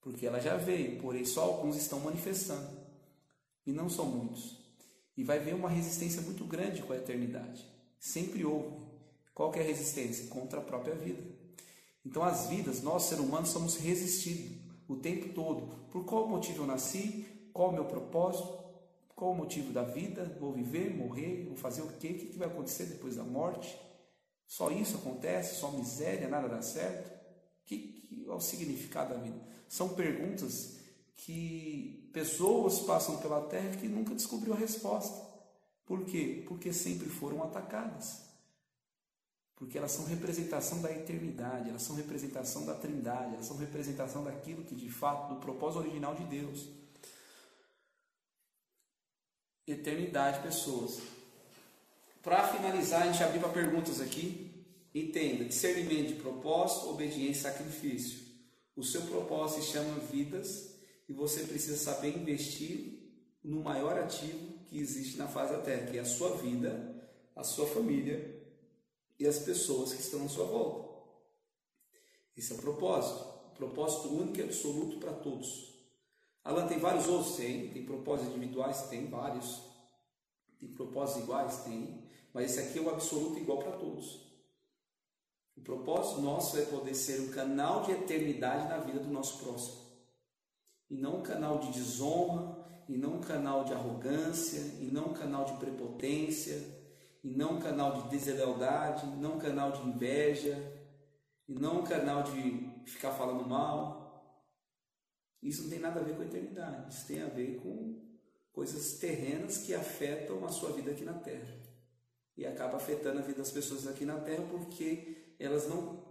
S1: Porque ela já veio, porém só alguns estão manifestando. E não são muitos. E vai ver uma resistência muito grande com a eternidade. Sempre houve. Qual é a resistência? Contra a própria vida. Então, as vidas, nós, seres humanos, somos resistidos o tempo todo. Por qual motivo eu nasci? Qual o meu propósito? Qual o motivo da vida? Vou viver, morrer? Vou fazer o quê? O que vai acontecer depois da morte? Só isso acontece? Só miséria? Nada dá certo? Que, que é o significado da vida? São perguntas que pessoas passam pela Terra que nunca descobriu a resposta. Por quê? Porque sempre foram atacadas porque elas são representação da eternidade, elas são representação da trindade, elas são representação daquilo que de fato, do propósito original de Deus. Eternidade, pessoas. Para finalizar, a gente abriu para perguntas aqui. Entenda: discernimento de propósito, obediência e sacrifício. O seu propósito se chama vidas e você precisa saber investir no maior ativo que existe na face da terra, que é a sua vida, a sua família e as pessoas que estão à sua volta. Esse é o propósito. O propósito único e absoluto para todos. Alan, tem vários outros? Tem. Tem propósitos individuais? Tem vários. Tem propósitos iguais? Tem. Mas esse aqui é o absoluto igual para todos. O propósito nosso é poder ser um canal de eternidade na vida do nosso próximo. E não um canal de desonra, e não um canal de arrogância, e não um canal de prepotência, e não um canal de deslealdade, não um canal de inveja, e não um canal de ficar falando mal. Isso não tem nada a ver com a eternidade, isso tem a ver com coisas terrenas que afetam a sua vida aqui na Terra. E acaba afetando a vida das pessoas aqui na Terra porque elas não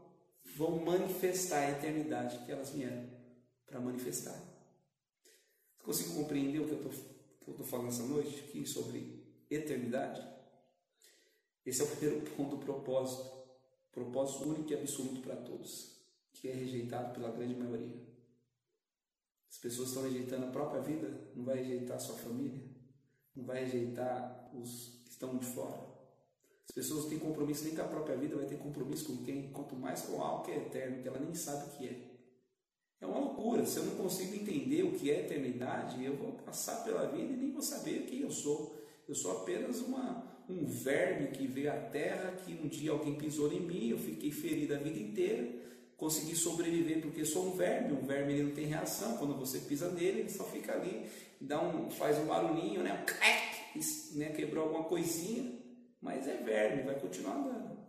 S1: vão manifestar a eternidade que elas vieram para manifestar. Você consegue compreender o que eu estou falando essa noite aqui sobre eternidade? Esse é o primeiro ponto do propósito. Propósito único e absoluto para todos, que é rejeitado pela grande maioria. As pessoas estão rejeitando a própria vida, não vai rejeitar a sua família, não vai rejeitar os que estão de fora. As pessoas não têm compromisso nem com a própria vida, vai ter compromisso com quem? Quanto mais com algo que é eterno, que ela nem sabe o que é. É uma loucura. Se eu não consigo entender o que é eternidade, eu vou passar pela vida e nem vou saber quem eu sou. Eu sou apenas uma, um verme que veio à terra, que um dia alguém pisou em mim, eu fiquei ferido a vida inteira, consegui sobreviver porque sou um verme. Um verme ele não tem reação. Quando você pisa nele, ele só fica ali, dá um, faz um barulhinho, né? Né? Quebrou alguma coisinha, mas é verme, vai continuar andando.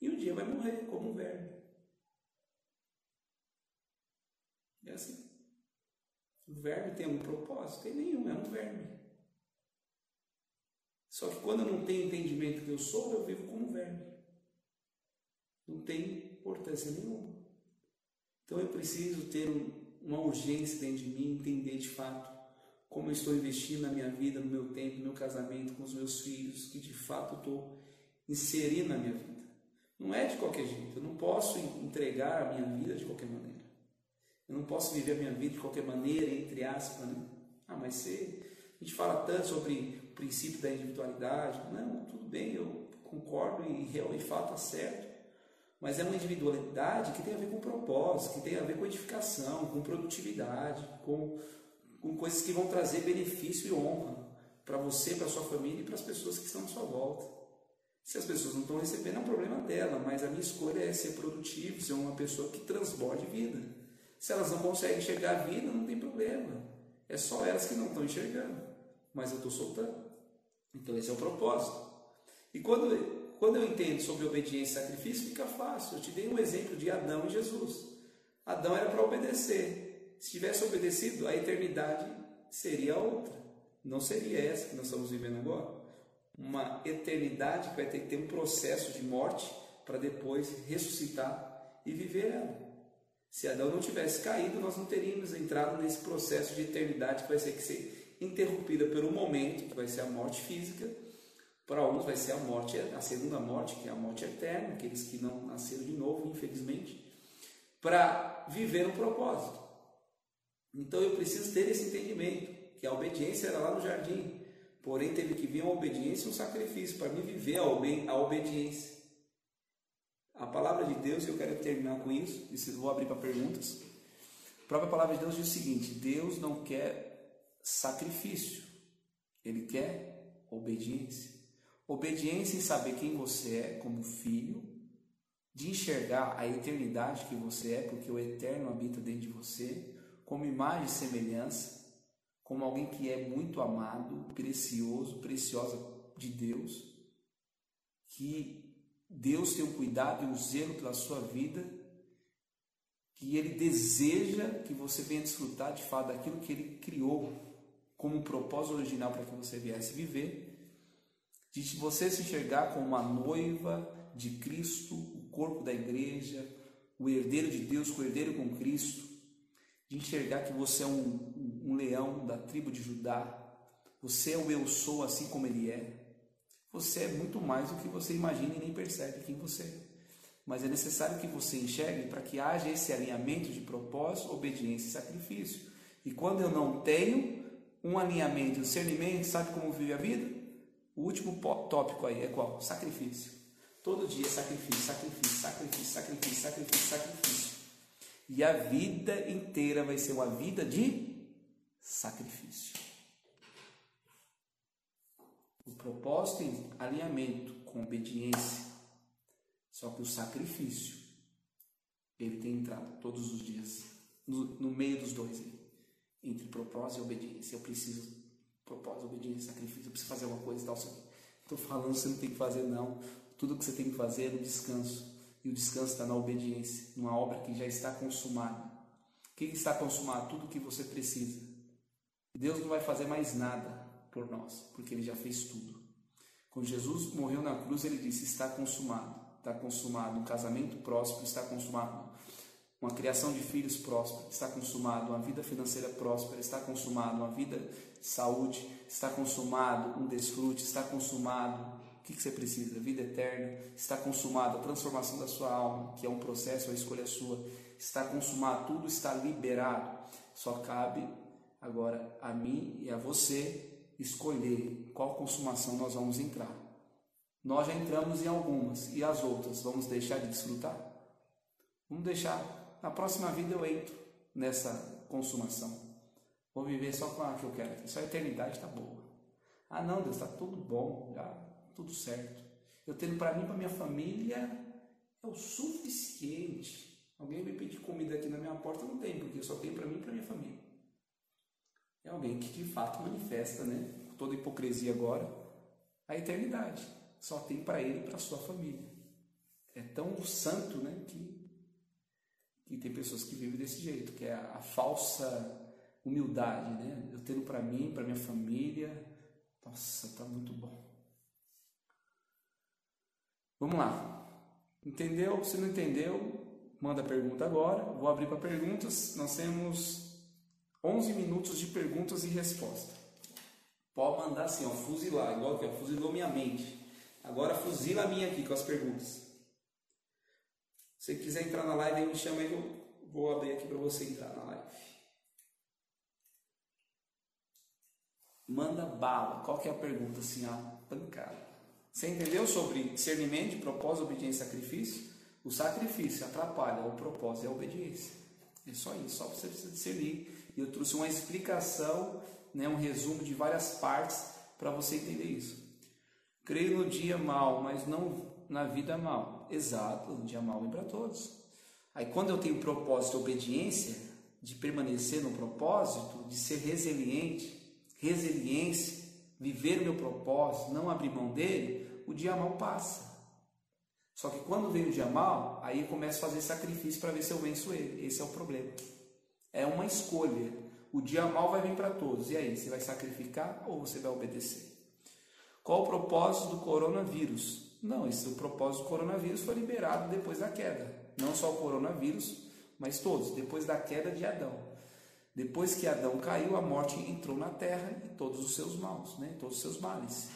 S1: E um dia vai morrer como um verme. É assim. O verme tem um propósito? Tem nenhum, é um verme. Só que quando eu não tenho entendimento que eu sou, eu vivo como um verme. Não tem importância nenhuma. Então eu preciso ter uma urgência dentro de mim, entender de fato como eu estou investindo na minha vida, no meu tempo, no meu casamento, com os meus filhos, que de fato estou inserindo na minha vida. Não é de qualquer jeito, eu não posso entregar a minha vida de qualquer maneira. Eu não posso viver a minha vida de qualquer maneira, entre aspas. Né? Ah, mas você, a gente fala tanto sobre o princípio da individualidade. Não, tudo bem, eu concordo e e fato está certo. Mas é uma individualidade que tem a ver com propósito, que tem a ver com edificação, com produtividade, com, com coisas que vão trazer benefício e honra para você, para sua família e para as pessoas que estão à sua volta. Se as pessoas não estão recebendo, é um problema dela, mas a minha escolha é ser produtivo, ser uma pessoa que transborde vida. Se elas não conseguem enxergar a vida, não tem problema. É só elas que não estão enxergando. Mas eu estou soltando. Então esse é o propósito. E quando, quando eu entendo sobre obediência e sacrifício, fica fácil. Eu te dei um exemplo de Adão e Jesus. Adão era para obedecer. Se tivesse obedecido, a eternidade seria outra. Não seria essa que nós estamos vivendo agora. Uma eternidade que vai ter que ter um processo de morte para depois ressuscitar e viver ela. Se Adão não tivesse caído, nós não teríamos entrado nesse processo de eternidade que vai ser que ser interrompida pelo momento, que vai ser a morte física. Para alguns vai ser a morte, a segunda morte, que é a morte eterna, aqueles que não nasceram de novo, infelizmente, para viver um propósito. Então eu preciso ter esse entendimento, que a obediência era lá no jardim, porém teve que vir uma obediência e um sacrifício para me viver a obediência. A palavra de Deus, eu quero terminar com isso, e vou abrir para perguntas. A própria palavra de Deus diz o seguinte: Deus não quer sacrifício, Ele quer obediência. Obediência em saber quem você é como filho, de enxergar a eternidade que você é, porque o eterno habita dentro de você, como imagem e semelhança, como alguém que é muito amado, precioso, preciosa de Deus, que Deus tem um cuidado e um zelo pela sua vida, que Ele deseja que você venha desfrutar de fato daquilo que Ele criou como um propósito original para que você viesse viver, de você se enxergar como uma noiva de Cristo, o corpo da igreja, o herdeiro de Deus, o herdeiro com Cristo, de enxergar que você é um, um, leão da tribo de Judá, você é o eu sou assim como Ele é, você é muito mais do que você imagina e nem percebe quem você é. Mas é necessário que você enxergue para que haja esse alinhamento de propósito, obediência e sacrifício. E quando eu não tenho um alinhamento, um discernimento, sabe como vive a vida? O último tópico aí é qual? Sacrifício. Todo dia sacrifício, sacrifício, sacrifício, sacrifício, sacrifício, sacrifício. E a vida inteira vai ser uma vida de sacrifício o propósito em alinhamento com obediência. Só que o sacrifício, ele tem entrado todos os dias, no, no meio dos dois, entre propósito e obediência. Eu preciso propósito, obediência, sacrifício. Eu preciso fazer uma coisa e tal. Estou falando, você não tem que fazer, não. Tudo que você tem que fazer é no descanso. E o descanso está na obediência, numa obra que já está consumada. O que está consumado? Tudo que você precisa. Deus não vai fazer mais nada por nós, porque ele já fez tudo. Quando Jesus morreu na cruz, ele disse: Está consumado. Está consumado um casamento próspero, está consumado uma criação de filhos próspera, está consumado uma vida financeira próspera, está consumado uma vida de saúde, está consumado um desfrute, está consumado o que, você precisa? Vida eterna, está consumado a transformação da sua alma, que é um processo, a escolha sua, está consumado, tudo está liberado. Só cabe agora a mim e a você escolher qual consumação nós vamos entrar. Nós já entramos em algumas e as outras vamos deixar de desfrutar? Vamos deixar. na próxima vida eu entro nessa consumação. Vou viver só com a que eu quero. Só a eternidade está boa. Ah, não, Deus, está tudo bom, já tudo certo. Eu tendo para mim, para minha família, é o suficiente. Alguém me pedir comida aqui na minha porta, não tem, porque eu só tenho para mim e para minha família. É alguém que de fato manifesta, né, toda hipocrisia agora, a eternidade. Só tem para ele e para sua família. É tão santo, né, que, que tem pessoas que vivem desse jeito, que é a, a falsa humildade, né? Eu tendo para mim, para minha família, nossa, tá muito bom. Vamos lá. Entendeu? Se não entendeu, manda pergunta agora. Vou abrir para perguntas. Nós temos 11 minutos de perguntas e resposta. Pode mandar assim, ó, fuzilar, igual que ó, fuzilou minha mente. Agora fuzila a minha aqui com as perguntas. Se quiser entrar na live, aí me chama aí, eu vou abrir aqui para você entrar na live. Manda bala. Qual que é a pergunta? Assim, a pancada. Você entendeu sobre discernimento, propósito, obediência e sacrifício? O sacrifício atrapalha o propósito e a obediência. É só isso, só você precisa discernir. E eu trouxe uma explicação, né, um resumo de várias partes para você entender isso. Creio no dia mal, mas não na vida mal. Exato, o dia mal vem para todos. Aí quando eu tenho propósito obediência, de permanecer no propósito, de ser resiliente, resiliência, viver o meu propósito, não abrir mão dele, o dia mal passa. Só que quando vem o dia mal, aí eu começo a fazer sacrifício para ver se eu venço ele. Esse é o problema. É uma escolha. O dia mal vai vir para todos. E aí, você vai sacrificar ou você vai obedecer? Qual o propósito do coronavírus? Não, esse o propósito do coronavírus foi liberado depois da queda. Não só o coronavírus, mas todos, depois da queda de Adão. Depois que Adão caiu, a morte entrou na terra e todos os seus maus, né? todos os seus males.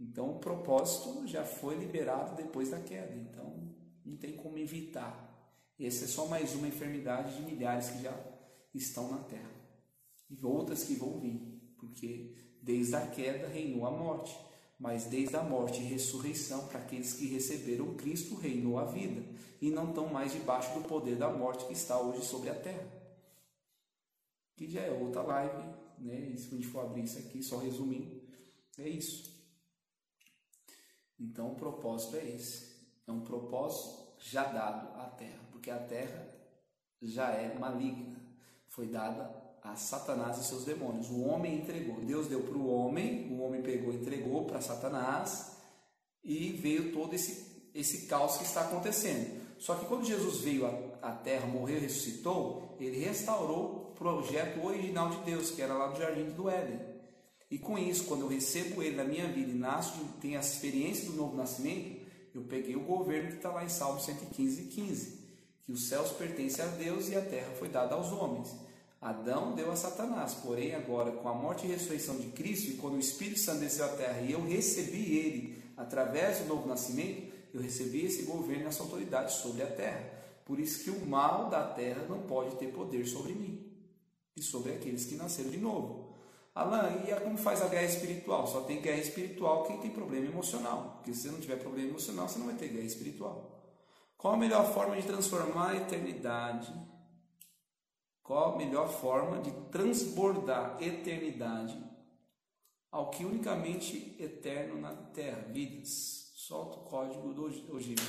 S1: Então o propósito já foi liberado depois da queda. Então não tem como evitar. Essa é só mais uma enfermidade de milhares que já estão na terra. E outras que vão vir, porque desde a queda reinou a morte, mas desde a morte e ressurreição, para aqueles que receberam Cristo, reinou a vida, e não estão mais debaixo do poder da morte que está hoje sobre a terra que já é outra live, né? E se a gente for abrir isso aqui, só resumindo, é isso. Então o propósito é esse. É um propósito já dado à terra, porque a terra já é maligna. Foi dada a Satanás e seus demônios. O homem entregou. Deus deu para o homem, o homem pegou entregou para Satanás e veio todo esse, esse caos que está acontecendo. Só que quando Jesus veio à terra, morreu e ressuscitou, ele restaurou projeto original de Deus, que era lá do Jardim do Éden. E com isso, quando eu recebo ele na minha vida e nasço, tenho a experiência do novo nascimento, eu peguei o governo que está lá em Salmo 115, 15, que os céus pertencem a Deus e a terra foi dada aos homens. Adão deu a Satanás, porém agora com a morte e ressurreição de Cristo e quando o Espírito Santo desceu à terra e eu recebi ele através do novo nascimento, eu recebi esse governo e essa autoridade sobre a terra. Por isso que o mal da terra não pode ter poder sobre mim e sobre aqueles que nasceram de novo. Alain, e como faz a guerra espiritual? Só tem guerra espiritual quem tem problema emocional. Porque se você não tiver problema emocional, você não vai ter guerra espiritual. Qual a melhor forma de transformar a eternidade? Qual a melhor forma de transbordar eternidade ao que unicamente eterno na terra? Vidas. Solta o código do Ogílio.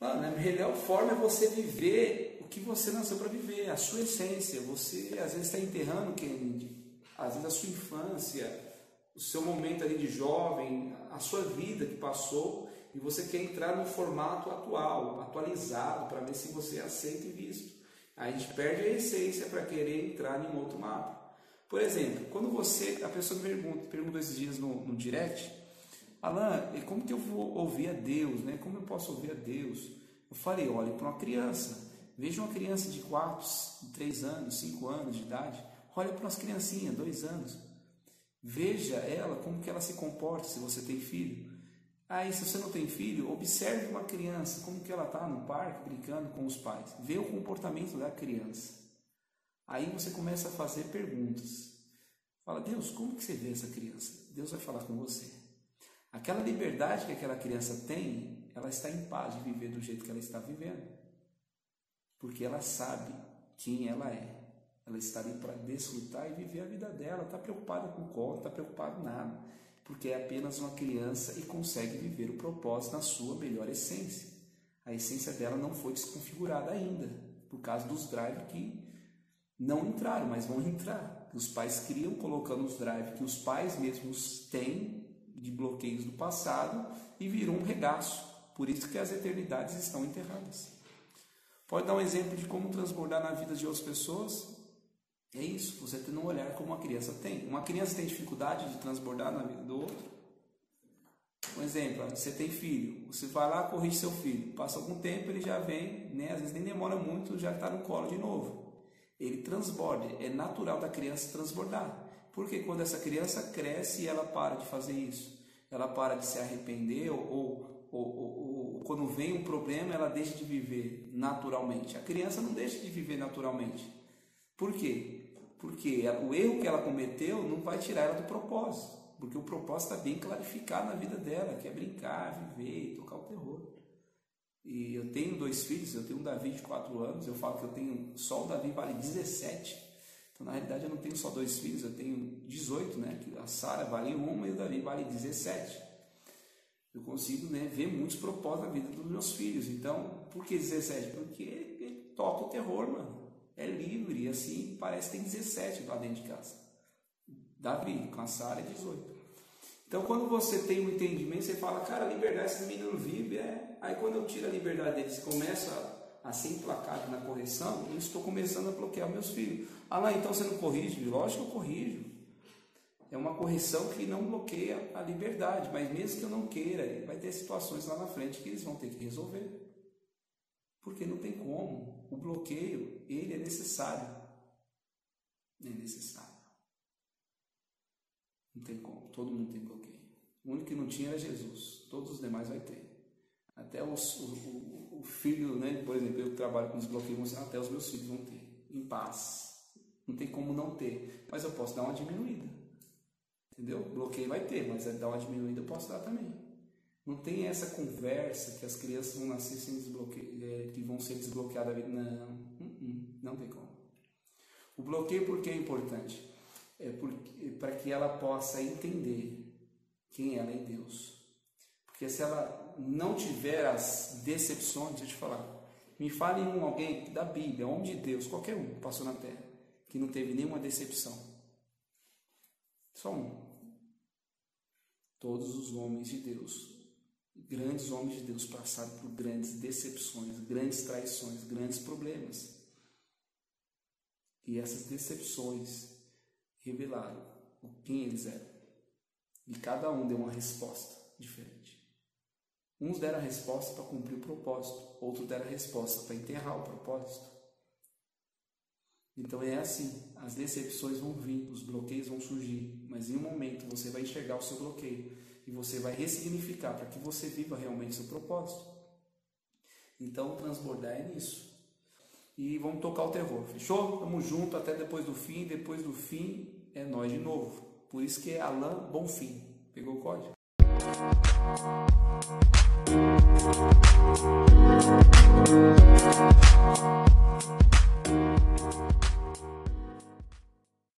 S1: Mano, a melhor forma é você viver que você nasceu para viver, a sua essência. Você às vezes está enterrando, Kennedy, às vezes a sua infância, o seu momento ali de jovem, a sua vida que passou, e você quer entrar no formato atual, atualizado, para ver se você aceita e visto. Aí a gente perde a essência para querer entrar em um outro mapa. Por exemplo, quando você, a pessoa me pergunta, perguntou esses dias no, no direct, Alan, como que eu vou ouvir a Deus, né? Como eu posso ouvir a Deus? Eu falei, olhe para uma criança. Veja uma criança de 4, 3 anos, 5 anos de idade. Olha para as criancinhas, 2 anos. Veja ela, como que ela se comporta se você tem filho. Aí, se você não tem filho, observe uma criança, como que ela está no parque brincando com os pais. Vê o comportamento da criança. Aí você começa a fazer perguntas. Fala, Deus, como que você vê essa criança? Deus vai falar com você. Aquela liberdade que aquela criança tem, ela está em paz de viver do jeito que ela está vivendo. porque ela sabe quem ela é. Ela está ali para desfrutar e viver a vida dela. Está preocupada com conta, está preocupada com nada, porque é apenas uma criança e consegue viver o propósito na sua melhor essência. A essência dela não foi desconfigurada ainda, por causa dos drives que não entraram, mas vão entrar. Os pais criam colocando os drives que os pais mesmos têm de bloqueios do passado e virou um regaço. Por isso que as eternidades estão enterradas. Pode dar um exemplo de como transbordar na vida de outras pessoas? É isso, você tem um olhar como uma criança tem. Uma criança tem dificuldade de transbordar na vida do outro? Um exemplo, você tem filho, você vai lá, corrige seu filho, passa algum tempo, ele já vem, né, às vezes nem demora muito, já está no colo de novo. Ele transborda, é natural da criança transbordar. Porque quando essa criança cresce ela para de fazer isso, ela para de se arrepender ou, ou, ou, ou quando vem um problema, ela deixa de viver naturalmente. A criança não deixa de viver naturalmente. Por quê? Porque o erro que ela cometeu não vai tirar ela do propósito. Porque o propósito está bem clarificado na vida dela, que é brincar, viver e tocar o terror. E eu tenho dois filhos, eu tenho um Davi de 4 anos, eu falo que eu tenho, só o Davi vale 17. Então, na realidade, eu não tenho só dois filhos, eu tenho 18, né? A Sara vale uma e o Davi vale 17. Eu consigo né, ver muitos propósitos na vida dos meus filhos. Então, por que 17? Porque ele toca o terror, mano. É livre, assim parece que tem 17 lá dentro de casa. Davi, com a Sara é 18. Então, quando você tem um entendimento, você fala, cara, a liberdade esse menino vive, é. Aí, quando eu tiro a liberdade deles, começa a, a ser implacável na correção, eu estou começando a bloquear meus filhos. Ah, lá, então você não corrige? Lógico que eu corrijo. É uma correção que não bloqueia a liberdade, mas mesmo que eu não queira, vai ter situações lá na frente que eles vão ter que resolver. Porque não tem como. O bloqueio, ele é necessário. É necessário. Não tem como. Todo mundo tem bloqueio. O único que não tinha era Jesus. Todos os demais vai ter. Até os, o, o, filho, né? Por exemplo, eu trabalho com os bloqueios, até os meus filhos vão ter. Em paz. Não tem como não ter. Mas eu posso dar uma diminuída. Entendeu? Bloqueio vai ter, mas é dar uma diminuída eu posso dar também. Não tem essa conversa que as crianças vão nascer sem desbloqueio, é, que vão ser desbloqueadas. Não, não, não tem como. O bloqueio por que é importante? É para que ela possa entender quem ela é em Deus. Porque se ela não tiver as decepções, deixa eu te falar. Me fale um alguém da Bíblia, homem de Deus, qualquer um, passou na terra que não teve nenhuma decepção. Só um. Todos os homens de Deus, grandes homens de Deus, passaram por grandes decepções, grandes traições, grandes problemas. E essas decepções revelaram quem eles eram. E cada um deu uma resposta diferente. Uns deram a resposta para cumprir o propósito, outros deram a resposta para enterrar o propósito. Então é assim, as decepções vão vir, os bloqueios vão surgir, mas em um momento você vai enxergar o seu bloqueio e você vai ressignificar para que você viva realmente seu propósito. Então transbordar é nisso. E vamos tocar o terror, fechou? Tamo junto até depois do fim, depois do fim é nós de novo. Por isso que é Alain Bonfim. Pegou o código? Música